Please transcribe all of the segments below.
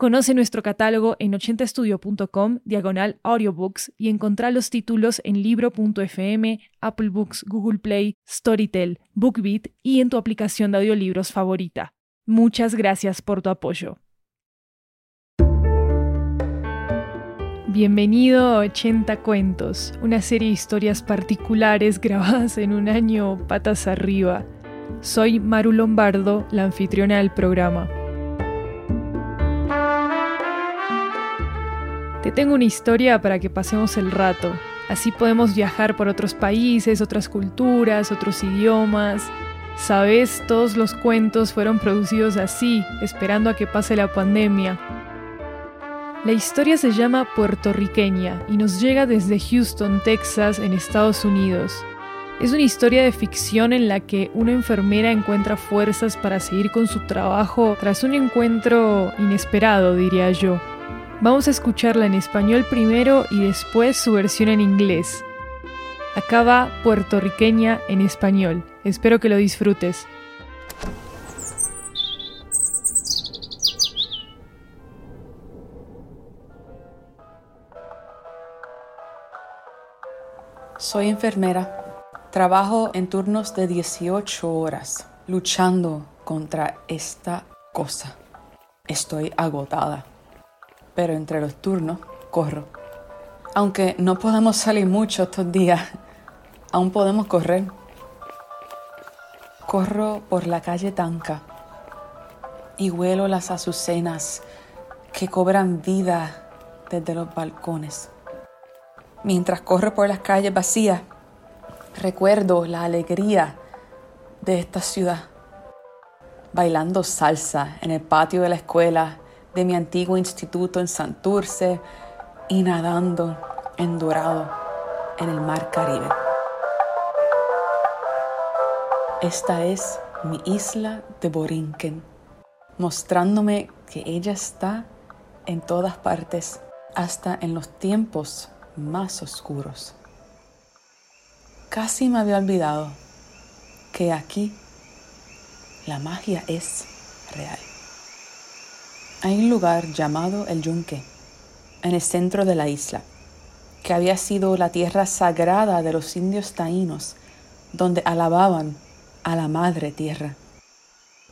Conoce nuestro catálogo en 80estudio.com, diagonal audiobooks, y encontrá los títulos en libro.fm, Apple Books, Google Play, Storytel, BookBeat y en tu aplicación de audiolibros favorita. Muchas gracias por tu apoyo. Bienvenido a 80 Cuentos, una serie de historias particulares grabadas en un año patas arriba. Soy Maru Lombardo, la anfitriona del programa. Te tengo una historia para que pasemos el rato. Así podemos viajar por otros países, otras culturas, otros idiomas. Sabes, todos los cuentos fueron producidos así, esperando a que pase la pandemia. La historia se llama Puertorriqueña y nos llega desde Houston, Texas, en Estados Unidos. Es una historia de ficción en la que una enfermera encuentra fuerzas para seguir con su trabajo tras un encuentro inesperado, diría yo. Vamos a escucharla en español primero y después su versión en inglés. Acá va puertorriqueña en español. Espero que lo disfrutes. Soy enfermera. Trabajo en turnos de 18 horas, luchando contra esta cosa. Estoy agotada pero entre los turnos corro. Aunque no podamos salir mucho estos días, aún podemos correr. Corro por la calle Tanca y huelo las azucenas que cobran vida desde los balcones. Mientras corro por las calles vacías, recuerdo la alegría de esta ciudad. Bailando salsa en el patio de la escuela de mi antiguo instituto en Santurce y nadando en Dorado en el mar Caribe. Esta es mi isla de Borinquen, mostrándome que ella está en todas partes, hasta en los tiempos más oscuros. Casi me había olvidado que aquí la magia es real. Hay un lugar llamado el Yunque, en el centro de la isla, que había sido la tierra sagrada de los indios taínos, donde alababan a la madre tierra.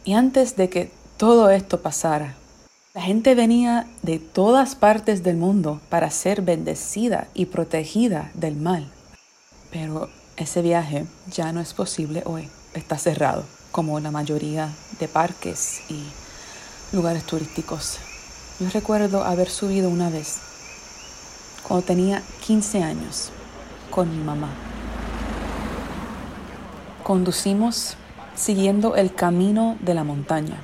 Y antes de que todo esto pasara, la gente venía de todas partes del mundo para ser bendecida y protegida del mal. Pero ese viaje ya no es posible hoy. Está cerrado, como la mayoría de parques y lugares turísticos. Yo recuerdo haber subido una vez, cuando tenía 15 años, con mi mamá. Conducimos siguiendo el camino de la montaña.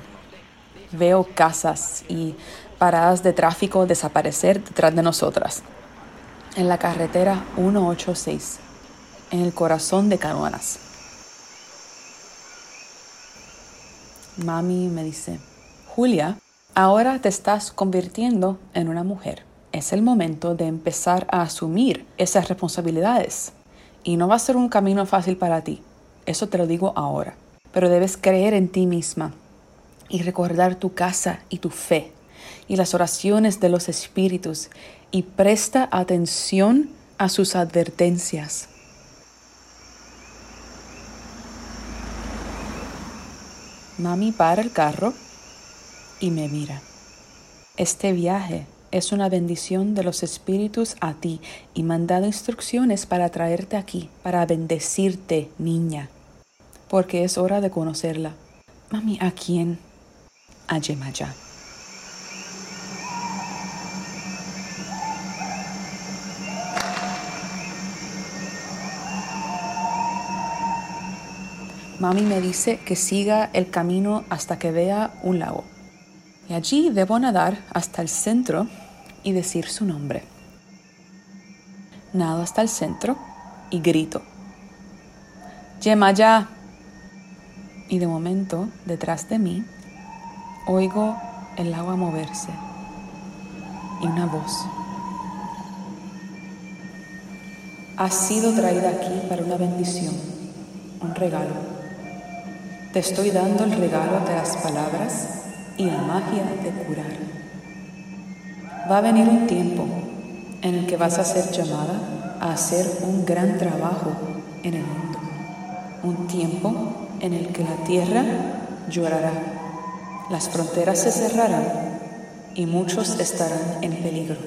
Veo casas y paradas de tráfico desaparecer detrás de nosotras. En la carretera 186, en el corazón de Caruanas. Mami me dice, Julia, ahora te estás convirtiendo en una mujer. Es el momento de empezar a asumir esas responsabilidades. Y no va a ser un camino fácil para ti. Eso te lo digo ahora. Pero debes creer en ti misma y recordar tu casa y tu fe y las oraciones de los espíritus y presta atención a sus advertencias. Mami para el carro y me mira. Este viaje es una bendición de los espíritus a ti y me han dado instrucciones para traerte aquí, para bendecirte, niña, porque es hora de conocerla. Mami, ¿a quién? A Yemaya. Mami me dice que siga el camino hasta que vea un lago. Y allí debo nadar hasta el centro y decir su nombre. Nado hasta el centro y grito. Yemaya. Y de momento, detrás de mí, oigo el agua moverse y una voz. Has sido traída aquí para una bendición, un regalo. Te estoy dando el regalo de las palabras y la magia de curar. Va a venir un tiempo en el que vas a ser llamada a hacer un gran trabajo en el mundo. Un tiempo en el que la tierra llorará, las fronteras se cerrarán y muchos estarán en peligro.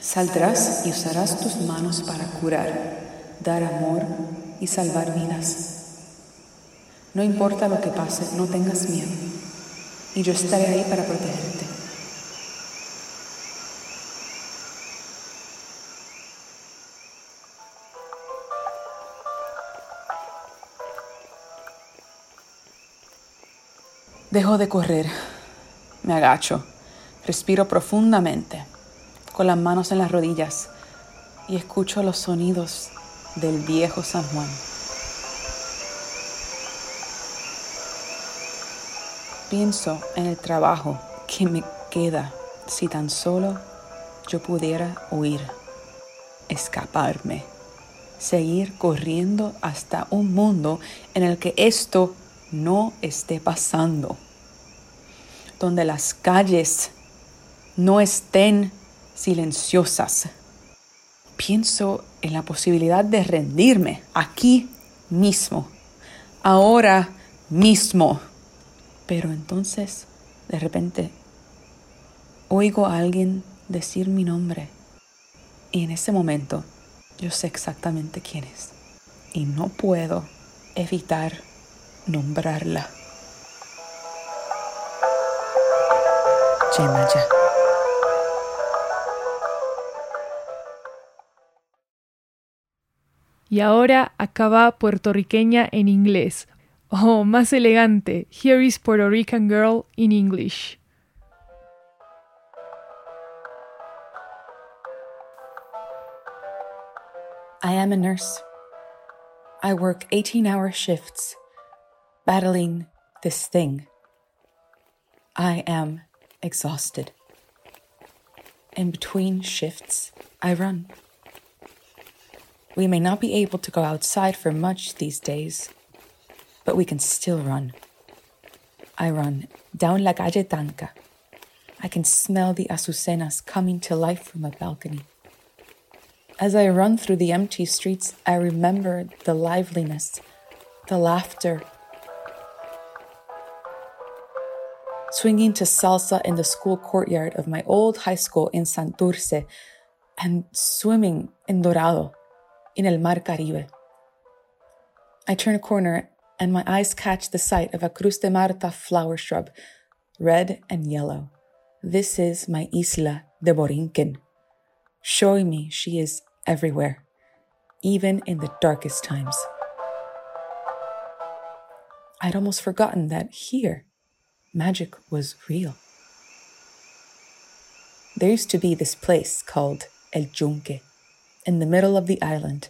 Saldrás y usarás tus manos para curar, dar amor y salvar vidas. No importa lo que pase, no tengas miedo. Y yo estaré ahí para protegerte. Dejo de correr. Me agacho. Respiro profundamente con las manos en las rodillas y escucho los sonidos del viejo San Juan. Pienso en el trabajo que me queda si tan solo yo pudiera huir, escaparme, seguir corriendo hasta un mundo en el que esto no esté pasando, donde las calles no estén silenciosas. Pienso en la posibilidad de rendirme aquí mismo, ahora mismo. Pero entonces, de repente, oigo a alguien decir mi nombre. Y en ese momento, yo sé exactamente quién es. Y no puedo evitar nombrarla. Y ahora acaba puertorriqueña en inglés. Oh, más elegante. Here is Puerto Rican Girl in English. I am a nurse. I work 18 hour shifts, battling this thing. I am exhausted. In between shifts, I run. We may not be able to go outside for much these days, but we can still run. I run down La Calle Tanca. I can smell the azucenas coming to life from a balcony. As I run through the empty streets, I remember the liveliness, the laughter. Swinging to salsa in the school courtyard of my old high school in Santurce and swimming in Dorado in El Mar Caribe. I turn a corner and my eyes catch the sight of a Cruz de Marta flower shrub, red and yellow. This is my Isla de Borinquen, showing me she is everywhere, even in the darkest times. I'd almost forgotten that here, magic was real. There used to be this place called El Yunque in the middle of the island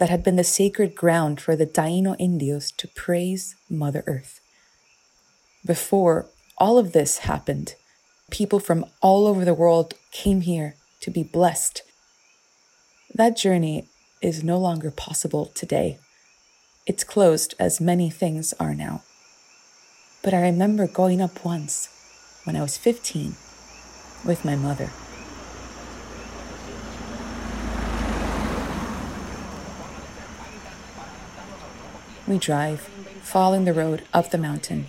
that had been the sacred ground for the Taino Indios to praise Mother Earth. Before all of this happened, people from all over the world came here to be blessed. That journey is no longer possible today. It's closed as many things are now. But I remember going up once when I was 15 with my mother. We drive, following the road up the mountain.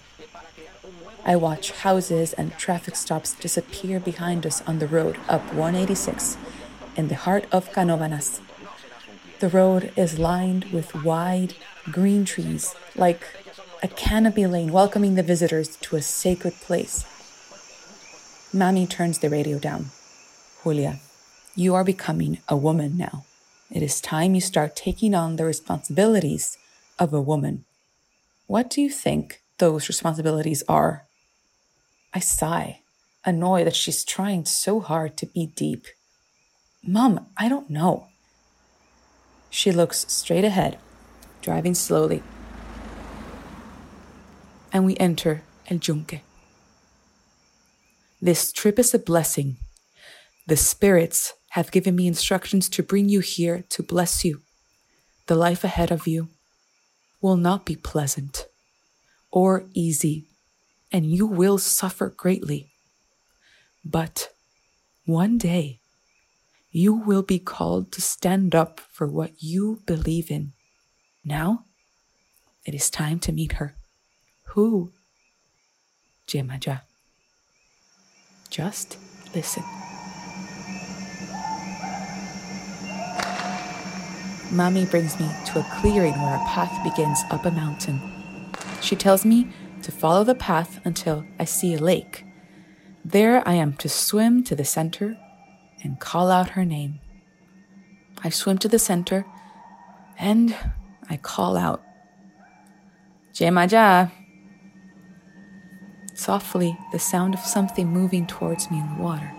I watch houses and traffic stops disappear behind us on the road up 186 in the heart of Canovanas. The road is lined with wide, green trees, like a canopy lane welcoming the visitors to a sacred place. Mammy turns the radio down. Julia, you are becoming a woman now. It is time you start taking on the responsibilities of a woman. What do you think those responsibilities are? I sigh, annoyed that she's trying so hard to be deep. Mom, I don't know. She looks straight ahead, driving slowly. And we enter El Yunque. This trip is a blessing. The spirits have given me instructions to bring you here to bless you. The life ahead of you will not be pleasant or easy, and you will suffer greatly. But one day, you will be called to stand up for what you believe in. Now, it is time to meet her. Who? Jemaja. Just listen. Mommy brings me to a clearing where a path begins up a mountain. She tells me to follow the path until I see a lake. There I am to swim to the center and call out her name. I swim to the center and I call out, Jemaja. Softly, the sound of something moving towards me in the water.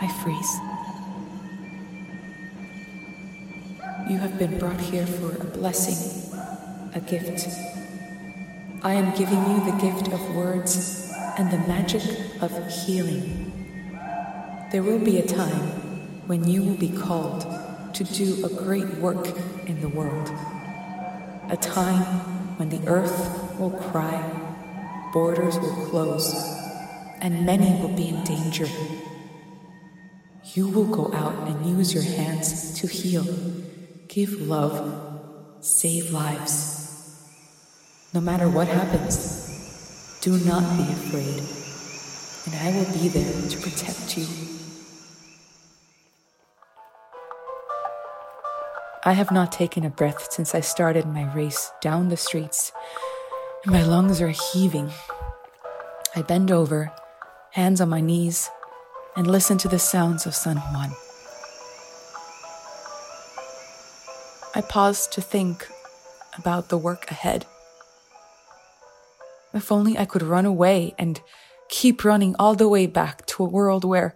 I freeze. You have been brought here for a blessing, a gift. I am giving you the gift of words and the magic of healing. There will be a time when you will be called to do a great work in the world. A time when the earth will cry borders will close, and many will be in danger. You will go out and use your hands to heal, give love, save lives. No matter what happens, do not be afraid, and I will be there to protect you. I have not taken a breath since I started my race down the streets and my lungs are heaving. I bend over, hands on my knees, and listen to the sounds of San Juan. I pause to think about the work ahead. If only I could run away and keep running all the way back to a world where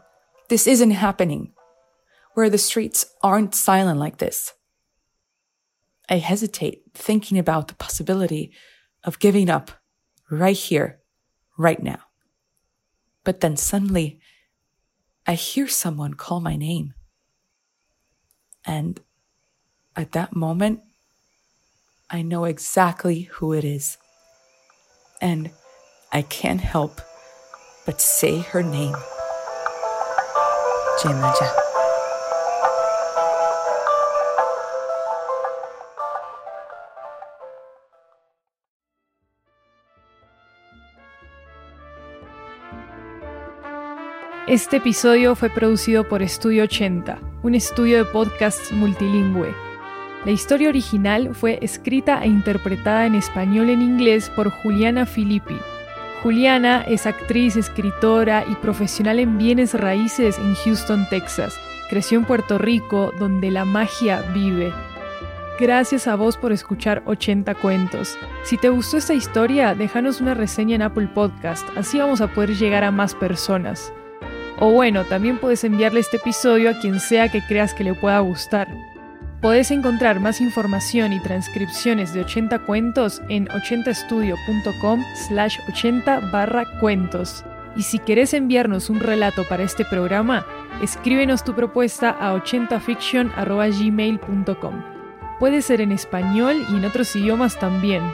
this isn't happening, where the streets aren't silent like this. I hesitate thinking about the possibility of giving up right here, right now. But then suddenly, I hear someone call my name. And at that moment, I know exactly who it is. And I can't help but say her name. Jemaja. Este episodio fue producido por Estudio 80, un estudio de podcasts multilingüe. La historia original fue escrita e interpretada en español e inglés por Juliana Filippi. Juliana es actriz, escritora y profesional en bienes raíces en Houston, Texas. Creció en Puerto Rico, donde la magia vive. Gracias a vos por escuchar 80 cuentos. Si te gustó esta historia, déjanos una reseña en Apple Podcast, así vamos a poder llegar a más personas. O bueno, también puedes enviarle este episodio a quien sea que creas que le pueda gustar. Podés encontrar más información y transcripciones de 80 cuentos en 80estudio.com slash 80 barra cuentos. Y si querés enviarnos un relato para este programa, escríbenos tu propuesta a 80fiction.gmail.com. Puede ser en español y en otros idiomas también.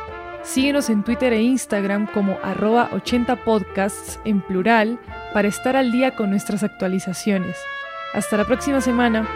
Síguenos en Twitter e Instagram como arroba 80podcasts en plural para estar al día con nuestras actualizaciones. Hasta la próxima semana.